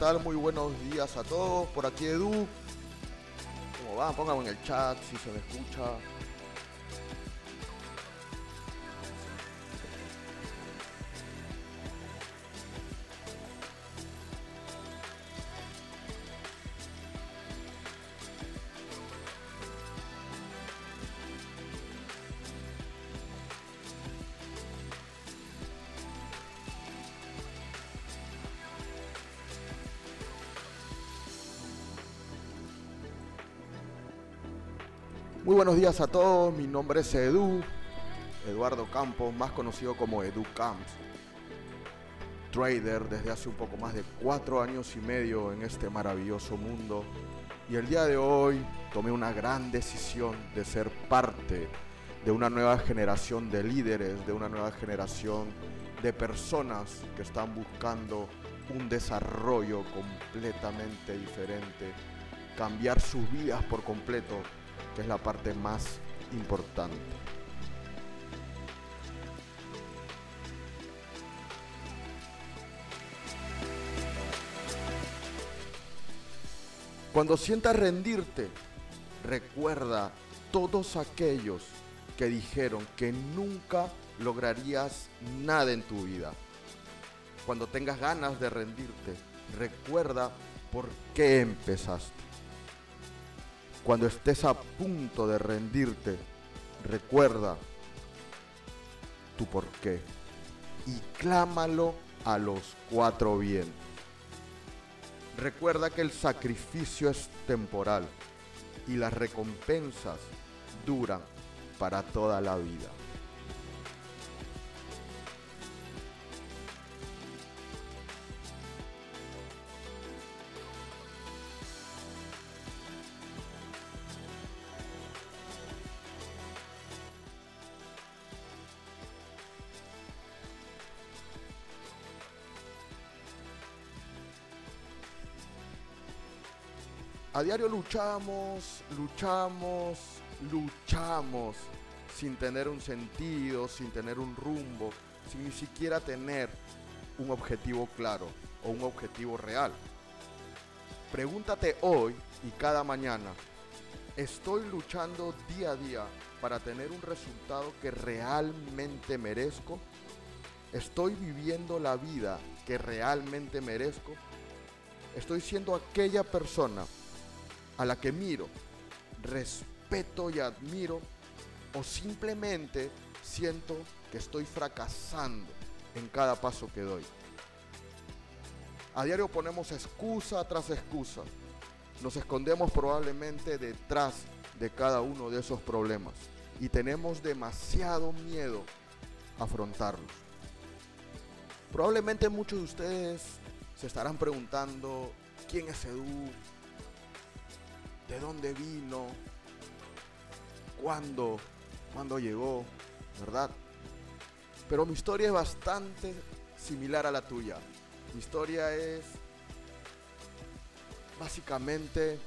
¿qué tal? Muy buenos días a todos. Por aquí Edu. ¿Cómo van? Pónganme en el chat si se me escucha. Muy buenos días a todos, mi nombre es Edu, Eduardo Campos, más conocido como Edu Camps. Trader desde hace un poco más de cuatro años y medio en este maravilloso mundo. Y el día de hoy tomé una gran decisión de ser parte de una nueva generación de líderes, de una nueva generación de personas que están buscando un desarrollo completamente diferente, cambiar sus vidas por completo que es la parte más importante. Cuando sientas rendirte, recuerda todos aquellos que dijeron que nunca lograrías nada en tu vida. Cuando tengas ganas de rendirte, recuerda por qué empezaste. Cuando estés a punto de rendirte, recuerda tu porqué y clámalo a los cuatro vientos. Recuerda que el sacrificio es temporal y las recompensas duran para toda la vida. A diario luchamos, luchamos, luchamos sin tener un sentido, sin tener un rumbo, sin ni siquiera tener un objetivo claro o un objetivo real. Pregúntate hoy y cada mañana, ¿estoy luchando día a día para tener un resultado que realmente merezco? ¿Estoy viviendo la vida que realmente merezco? ¿Estoy siendo aquella persona a la que miro, respeto y admiro, o simplemente siento que estoy fracasando en cada paso que doy. A diario ponemos excusa tras excusa. Nos escondemos probablemente detrás de cada uno de esos problemas y tenemos demasiado miedo a afrontarlos. Probablemente muchos de ustedes se estarán preguntando quién es Edu, de dónde vino, cuándo, cuándo llegó, ¿verdad? Pero mi historia es bastante similar a la tuya. Mi historia es básicamente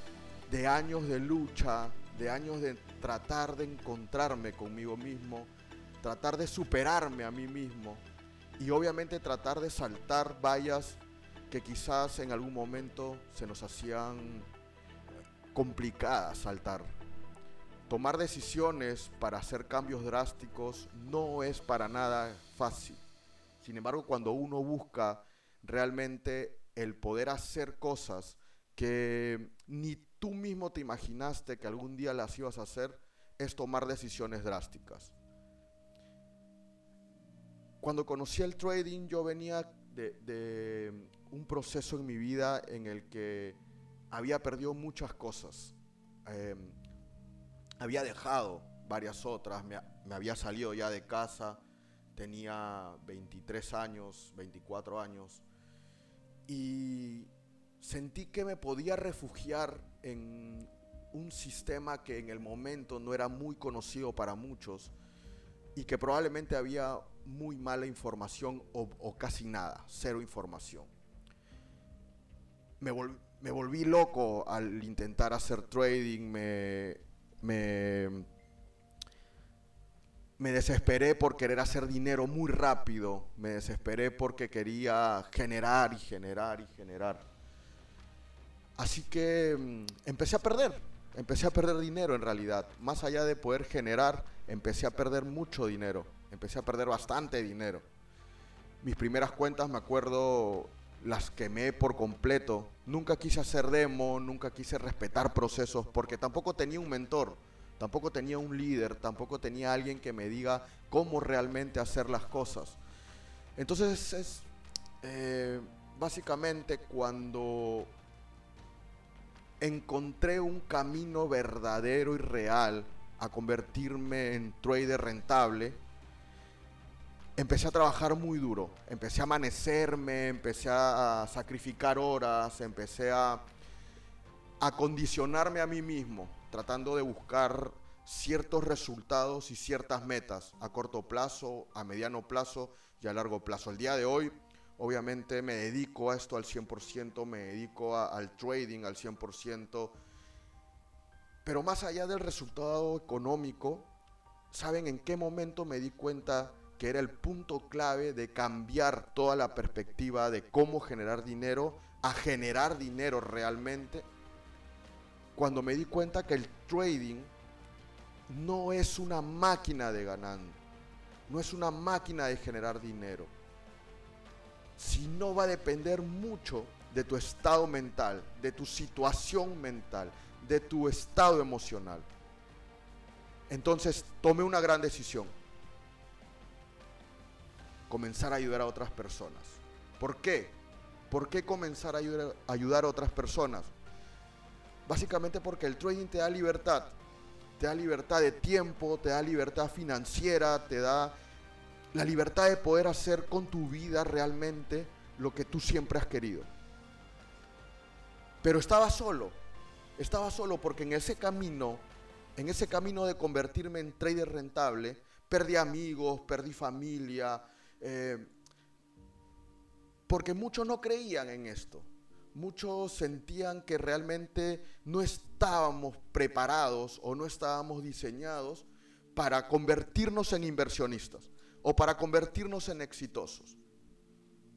de años de lucha, de años de tratar de encontrarme conmigo mismo, tratar de superarme a mí mismo y obviamente tratar de saltar vallas que quizás en algún momento se nos hacían complicada saltar. Tomar decisiones para hacer cambios drásticos no es para nada fácil. Sin embargo, cuando uno busca realmente el poder hacer cosas que ni tú mismo te imaginaste que algún día las ibas a hacer, es tomar decisiones drásticas. Cuando conocí el trading, yo venía de, de un proceso en mi vida en el que había perdido muchas cosas. Em, había dejado varias otras, me, me, había salido ya de casa, tenía 23 años, 24 años, y sentí que me podía refugiar en un sistema que en el momento no era muy conocido para muchos y que probablemente había muy mala información o, o casi nada, cero información. Me, volví, me volví loco al intentar hacer trading, me, me, me, desesperé por querer hacer dinero muy rápido, me desesperé porque quería generar y generar y generar. Así que mm, empecé a perder, empecé a perder dinero en realidad. Más allá de poder generar, empecé a perder mucho dinero, empecé a perder bastante dinero. Mis primeras cuentas, me acuerdo, las quemé por completo. Nunca quise hacer demo, nunca quise respetar procesos, porque tampoco tenía un mentor, tampoco tenía un líder, tampoco tenía alguien que me diga cómo realmente hacer las cosas. Entonces es eh, básicamente cuando encontré un camino verdadero y real a convertirme en trader rentable, empecé a trabajar muy duro, empecé a amanecerme, empecé a sacrificar horas, empecé a acondicionarme a mí mismo, tratando de buscar ciertos resultados y ciertas metas a corto plazo, a mediano plazo y a largo plazo. El día de hoy Obviamente me dedico a esto al 100%, me dedico al trading al 100%, pero más allá del resultado económico, ¿saben en qué momento me di cuenta que era el punto clave de cambiar toda la perspectiva de cómo generar dinero a generar dinero realmente? Cuando me di cuenta que el trading no es una máquina de ganar, no es una máquina de generar dinero si no va a depender mucho de tu estado mental, de tu situación mental, de tu estado emocional. Entonces tome una gran decisión. Comenzar a ayudar a otras personas. ¿Por qué? ¿Por qué comenzar a ayudar, a otras personas? Básicamente porque el trading te da libertad. Te da libertad de tiempo, te da libertad financiera, te da la libertad de poder hacer con tu vida realmente lo que tú siempre has querido. Pero estaba solo, estaba solo porque en ese camino, en ese camino de convertirme en trader rentable, perdí amigos, perdí familia, eh, porque muchos no creían en esto. Muchos sentían que realmente no estábamos preparados o no estábamos diseñados para convertirnos en inversionistas o para convertirnos en exitosos.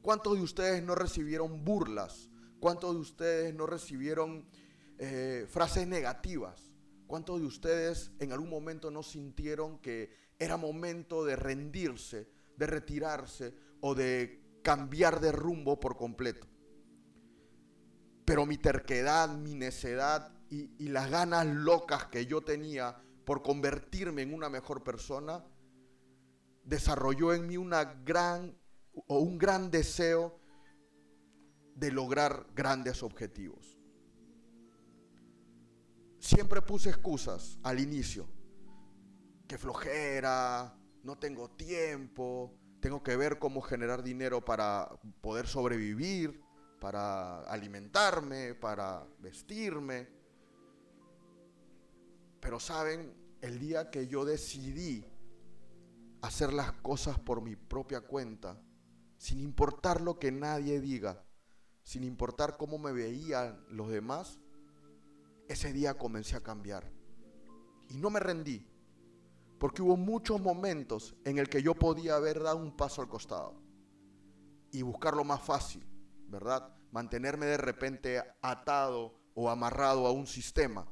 ¿Cuántos de ustedes no recibieron burlas? ¿Cuántos de ustedes no recibieron eh, frases negativas? ¿Cuántos de ustedes en algún momento no sintieron que era momento de rendirse, de retirarse o de cambiar de rumbo por completo? Pero mi terquedad, mi necedad y, las ganas locas que yo tenía por convertirme en una mejor persona desarrolló en mí una gran o un gran deseo de lograr grandes objetivos. Siempre puse excusas al inicio. Que flojera, no tengo tiempo, tengo que ver cómo generar dinero para poder sobrevivir, para alimentarme, para vestirme. Pero saben, el día que yo decidí hacer las cosas por mi propia cuenta, sin importar lo que nadie diga, sin importar cómo me veían los demás, ese día comencé a cambiar. Y no me rendí, porque hubo muchos momentos en el que yo podía haber dado un paso al costado y buscar lo más fácil, ¿verdad? Mantenerme de repente atado o amarrado a un sistema,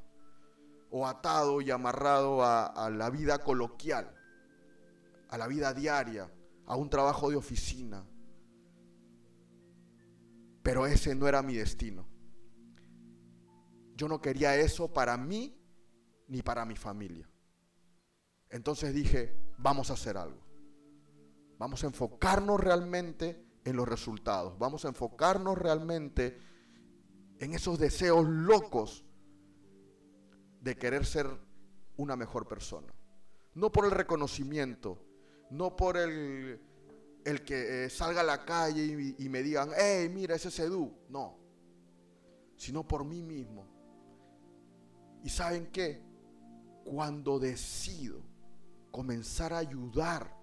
o atado y amarrado a, a la vida coloquial a la vida diaria, a un trabajo de oficina. Pero ese no era mi destino. Yo no quería eso para mí ni para mi familia. Entonces dije, vamos a hacer algo. Vamos a enfocarnos realmente en los resultados. Vamos a enfocarnos realmente en esos deseos locos de querer ser una mejor persona. No por el reconocimiento, no por el, el que eh, salga a la calle y, me digan, hey, mira, ese Sedú. No, sino por mí mismo. ¿Y saben qué? Cuando decido comenzar a ayudar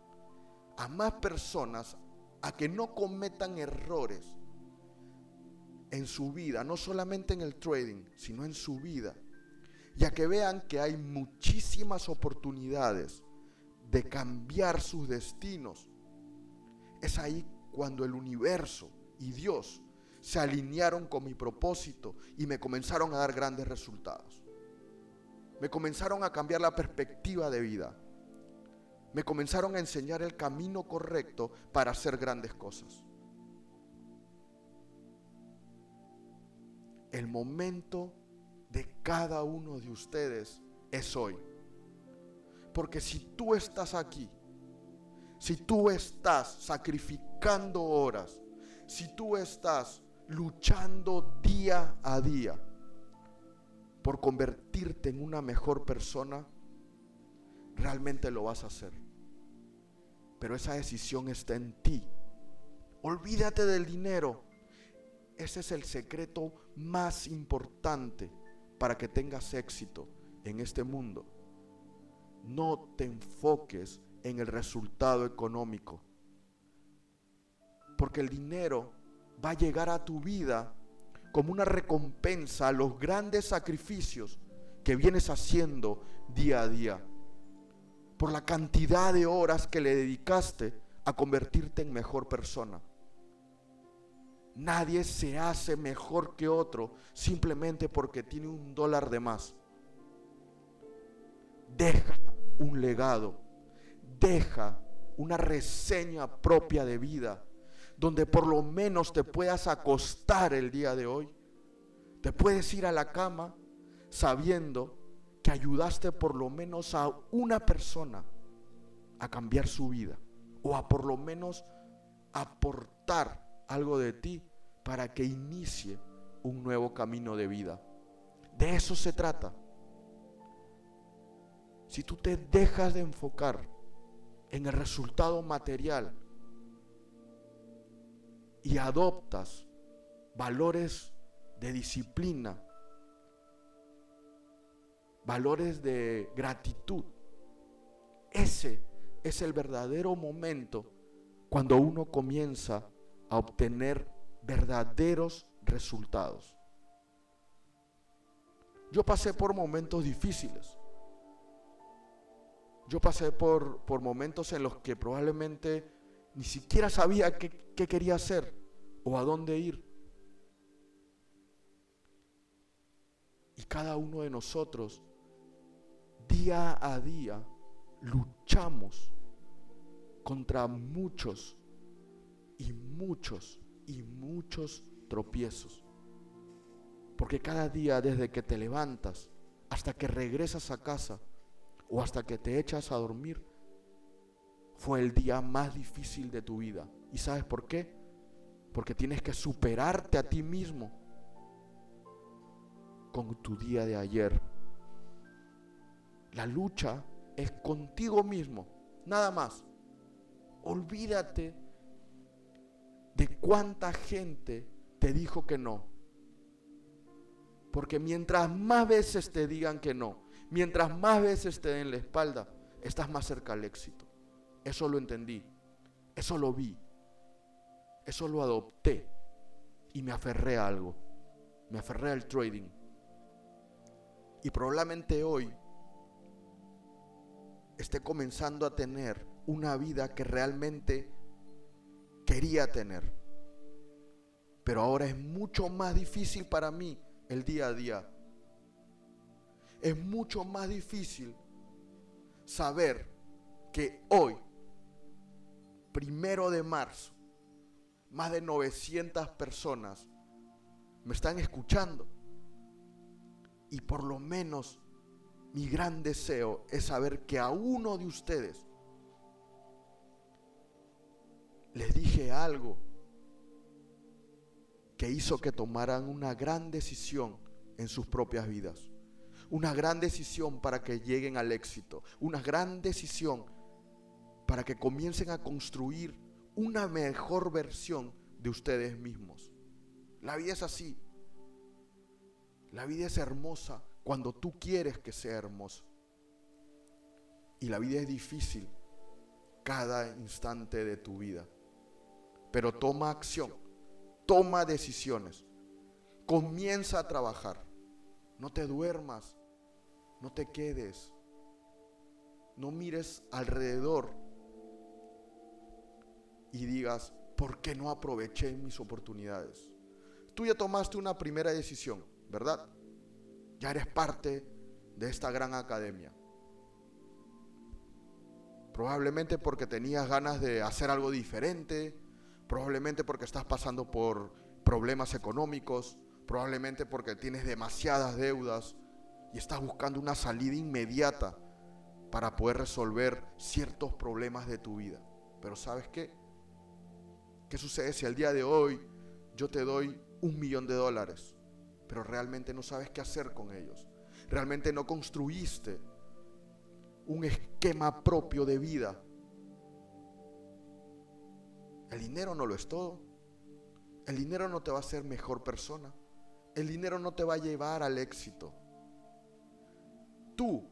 a más personas a que no cometan errores en su vida, no solamente en el trading, sino en su vida, y a que vean que hay muchísimas oportunidades de cambiar sus destinos. Es ahí cuando el universo y Dios se alinearon con mi propósito y me comenzaron a dar grandes resultados. Me comenzaron a cambiar la perspectiva de vida. Me comenzaron a enseñar el camino correcto para hacer grandes cosas. El momento de cada uno de ustedes es hoy. Porque si tú estás aquí, si tú estás sacrificando horas, si tú estás luchando día a día por convertirte en una mejor persona, realmente lo vas a hacer. Pero esa decisión está en ti. Olvídate del dinero. Ese es el secreto más importante para que tengas éxito en este mundo. No te enfoques en el resultado económico. Porque el dinero va a llegar a tu vida como una recompensa a los grandes sacrificios que vienes haciendo día a día. Por la cantidad de horas que le dedicaste a convertirte en mejor persona. Nadie se hace mejor que otro simplemente porque tiene un dólar de más. Deja un legado. Deja una reseña propia de vida donde por lo menos te puedas acostar el día de hoy. Te puedes ir a la cama sabiendo que ayudaste por lo menos a una persona a cambiar su vida o a por lo menos aportar algo de ti para que inicie un nuevo camino de vida. De eso se trata. Si tú te dejas de enfocar en el resultado material y adoptas valores de disciplina, valores de gratitud, ese es el verdadero momento cuando uno comienza a obtener verdaderos resultados. Yo pasé por momentos difíciles. Yo pasé por, por momentos en los que probablemente ni siquiera sabía qué, qué quería hacer o a dónde ir. Y cada uno de nosotros, día a día, luchamos contra muchos y muchos y muchos tropiezos. Porque cada día desde que te levantas hasta que regresas a casa o hasta que te echas a dormir, fue el día más difícil de tu vida. ¿Y sabes por qué? Porque tienes que superarte a ti mismo con tu día de ayer. La lucha es contigo mismo, nada más. Olvídate de cuánta gente te dijo que no. Porque mientras más veces te digan que no, mientras más veces te den la espalda, estás más cerca al éxito. Eso lo entendí, eso lo vi, eso lo adopté y me aferré a algo, me aferré al trading. Y probablemente hoy esté comenzando a tener una vida que realmente quería tener. Pero ahora es mucho más difícil para mí el día a día. Es mucho más difícil saber que hoy, primero de marzo, más de 900 personas me están escuchando. Y por lo menos mi gran deseo es saber que a uno de ustedes les dije algo que hizo que tomaran una gran decisión en sus propias vidas. Una gran decisión para que lleguen al éxito. Una gran decisión para que comiencen a construir una mejor versión de ustedes mismos. La vida es así. La vida es hermosa cuando tú quieres que sea hermosa. Y la vida es difícil cada instante de tu vida pero toma acción, toma decisiones, comienza a trabajar. No te duermas, no te quedes, no mires alrededor y digas, ¿por qué no aproveché mis oportunidades? Tú ya tomaste una primera decisión, ¿verdad? Ya eres parte de esta gran academia. Probablemente porque tenías ganas de hacer algo diferente, probablemente porque estás pasando por problemas económicos, probablemente porque tienes demasiadas deudas y estás buscando una salida inmediata para poder resolver ciertos problemas de tu vida. Pero ¿sabes qué? ¿Qué sucede si al día de hoy yo te doy un millón de dólares, pero realmente no sabes qué hacer con ellos? Realmente no construiste un esquema propio de vida. El dinero no lo es todo. El dinero no te va a hacer mejor persona. El dinero no te va a llevar al éxito. Tú,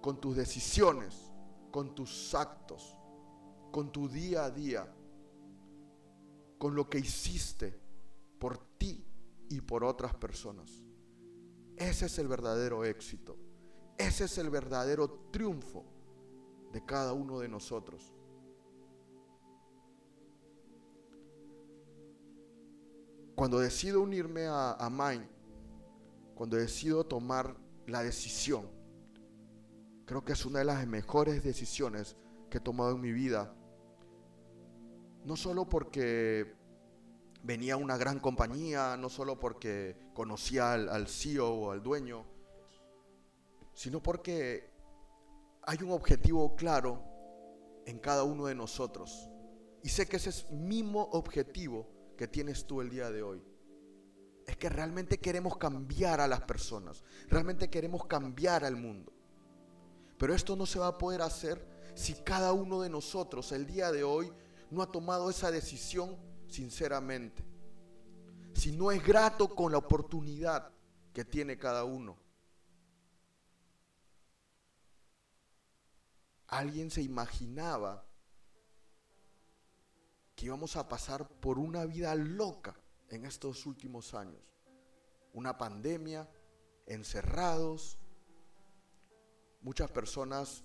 con tus decisiones, con tus actos, con tu día a día, con lo que hiciste por ti y por otras personas. Ese es el verdadero éxito. Ese es el verdadero triunfo de cada uno de nosotros. Cuando decido unirme a, a Mind, cuando decido tomar la decisión, creo que es una de las mejores decisiones que he tomado en mi vida. No solo porque venía una gran compañía, no solo porque conocía al, al CEO o al dueño, sino porque hay un objetivo claro en cada uno de nosotros. Y sé que ese es mismo objetivo que tienes tú el día de hoy. Es que realmente queremos cambiar a las personas, realmente queremos cambiar al mundo. Pero esto no se va a poder hacer si cada uno de nosotros el día de hoy no ha tomado esa decisión sinceramente. Si no es grato con la oportunidad que tiene cada uno. ¿Alguien se imaginaba que íbamos a pasar por una vida loca en estos últimos años? Una pandemia, encerrados, muchas personas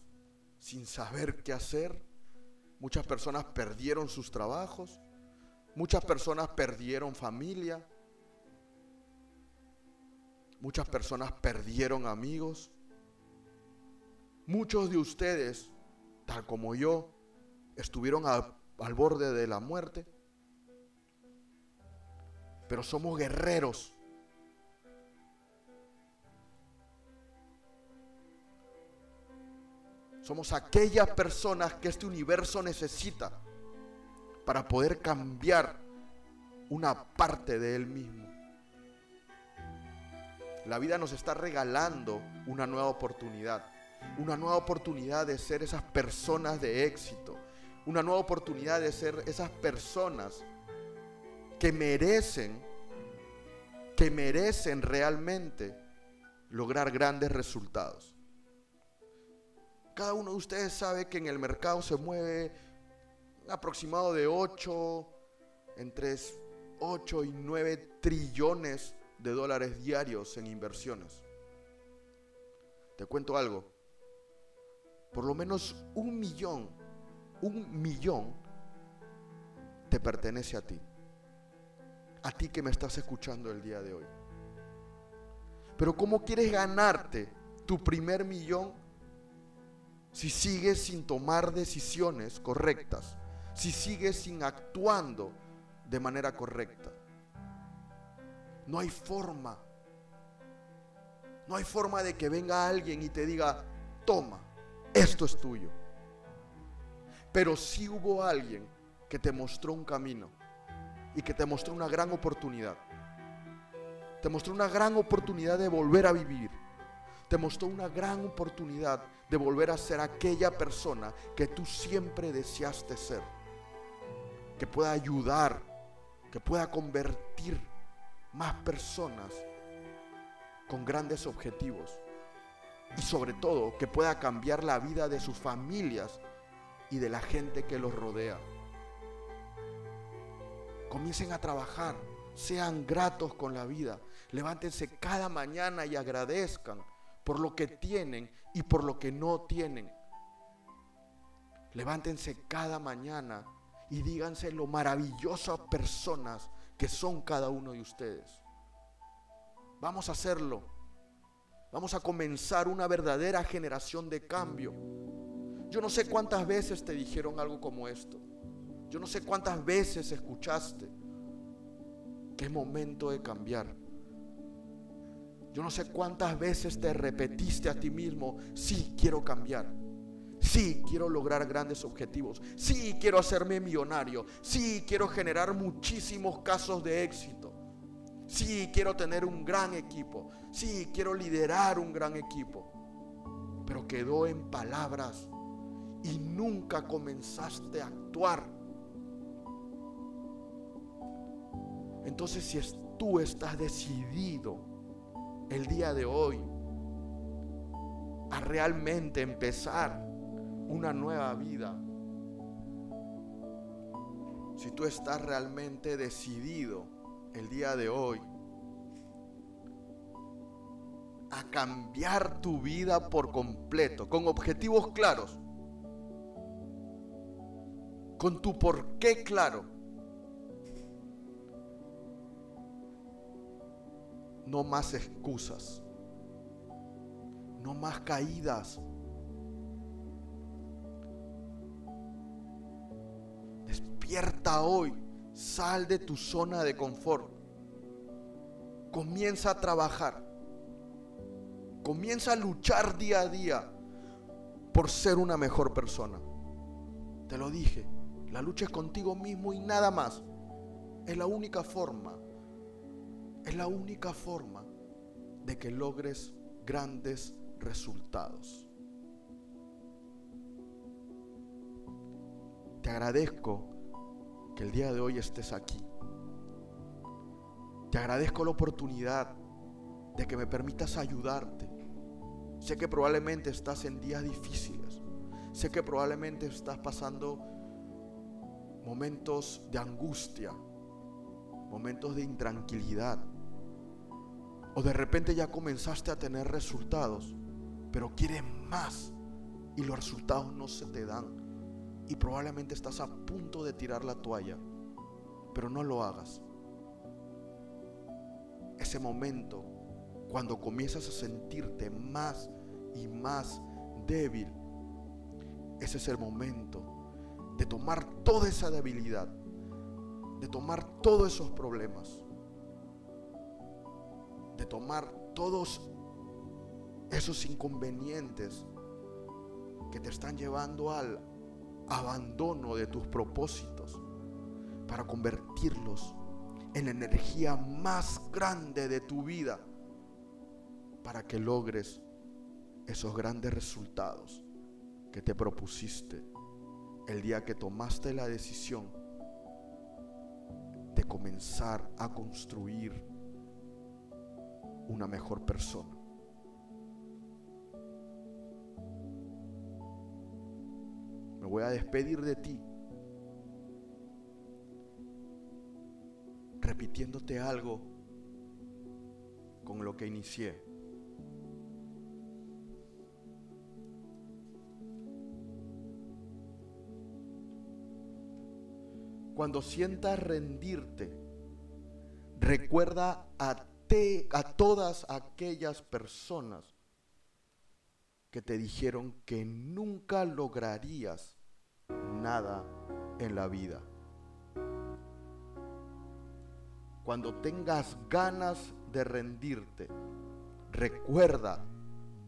sin saber qué hacer, muchas personas perdieron sus trabajos, muchas personas perdieron familia, muchas personas perdieron amigos. Muchos de ustedes, tal como yo, estuvieron al borde de la muerte, pero somos guerreros. Somos aquellas personas que este universo necesita para poder cambiar una parte de él mismo. La vida nos está regalando una nueva oportunidad una nueva oportunidad de ser esas personas de éxito, una nueva oportunidad de ser esas personas que merecen, que merecen realmente lograr grandes resultados. Cada uno de ustedes sabe que en el mercado se mueve aproximado de 8, entre 8 y 9 trillones de dólares diarios en inversiones. Te cuento algo, por lo menos un millón, un millón te pertenece a ti. A ti que me estás escuchando el día de hoy. Pero ¿cómo quieres ganarte tu primer millón si sigues sin tomar decisiones correctas? Si sigues sin actuando de manera correcta. No hay forma. No hay forma de que venga alguien y te diga, toma, esto es tuyo. Pero si hubo alguien que te mostró un camino y que te mostró una gran oportunidad. Te mostró una gran oportunidad de volver a vivir. Te mostró una gran oportunidad de volver a ser aquella persona que tú siempre deseaste ser. Que pueda ayudar, que pueda convertir más personas con grandes objetivos y sobre todo que pueda cambiar la vida de sus familias y de la gente que los rodea. Comiencen a trabajar, sean gratos con la vida, levántense cada mañana y agradezcan por lo que tienen y por lo que no tienen. Levántense cada mañana y díganse lo maravillosas personas que son cada uno de ustedes. Vamos a hacerlo. Vamos a comenzar una verdadera generación de cambio. Yo no sé cuántas veces te dijeron algo como esto. Yo no sé cuántas veces escuchaste que es momento de cambiar. Yo no sé cuántas veces te repetiste a ti mismo, sí, quiero cambiar. Sí, quiero lograr grandes objetivos. Sí, quiero hacerme millonario. Sí, quiero generar muchísimos casos de éxito. Sí, quiero tener un gran equipo. Sí, quiero liderar un gran equipo. Pero quedó en palabras y nunca comenzaste a actuar. Entonces si tú estás decidido el día de hoy a realmente empezar una nueva vida, si tú estás realmente decidido el día de hoy a cambiar tu vida por completo, con objetivos claros, con tu por qué claro. No más excusas, no más caídas. Despierta hoy Sal de tu zona de confort. Comienza a trabajar. Comienza a luchar día a día por ser una mejor persona. Te lo dije, la lucha es contigo mismo y nada más. Es la única forma, es la única forma de que logres grandes resultados. Te agradezco el día de hoy estés aquí. Te agradezco la oportunidad de que me permitas ayudarte. Sé que probablemente estás en días difíciles. Sé que probablemente estás pasando momentos de angustia, momentos de intranquilidad. O de repente ya comenzaste a tener resultados, pero quieres más y los resultados no se te dan y probablemente estás a punto de tirar la toalla, pero no lo hagas. Ese momento, cuando comienzas a sentirte más y más débil, ese es el momento de tomar toda esa debilidad, de tomar todos esos problemas, de tomar todos esos inconvenientes que te están llevando al abandono de tus propósitos para convertirlos en la energía más grande de tu vida para que logres esos grandes resultados que te propusiste el día que tomaste la decisión de comenzar a construir una mejor persona. Me voy a despedir de ti repitiéndote algo con lo que inicié. Cuando sientas rendirte, recuerda a, a todas aquellas personas que te dijeron que nunca lograrías nada en la vida. Cuando tengas ganas de rendirte, recuerda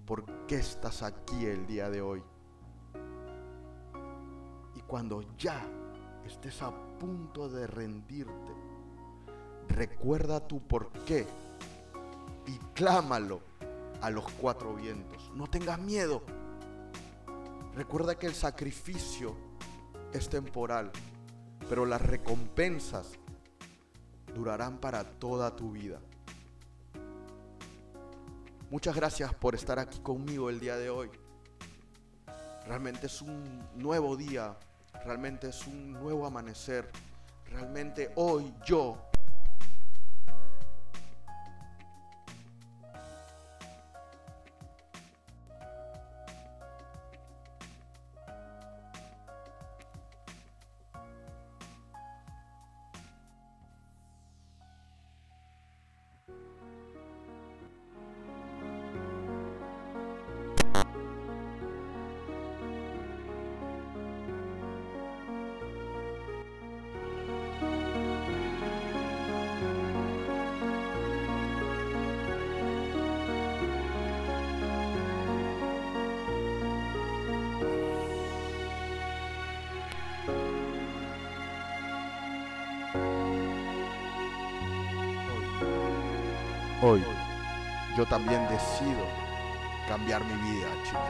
por qué estás aquí el día de hoy. Y cuando ya estés a punto de rendirte, recuerda tu por qué y clámalo a los cuatro vientos. No tengas miedo. Recuerda que el sacrificio es temporal, pero las recompensas durarán para toda tu vida. Muchas gracias por estar aquí conmigo el día de hoy. Realmente es un nuevo día, realmente es un nuevo amanecer. Realmente hoy yo hoy yo también decido cambiar mi vida, chicos,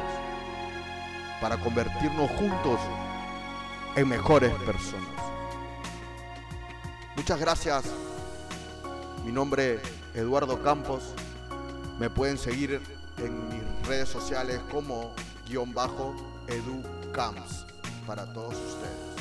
para convertirnos juntos en mejores personas. Muchas gracias. Mi nombre es Eduardo Campos. Me pueden seguir en mis redes sociales como guion bajo educamps para todos ustedes.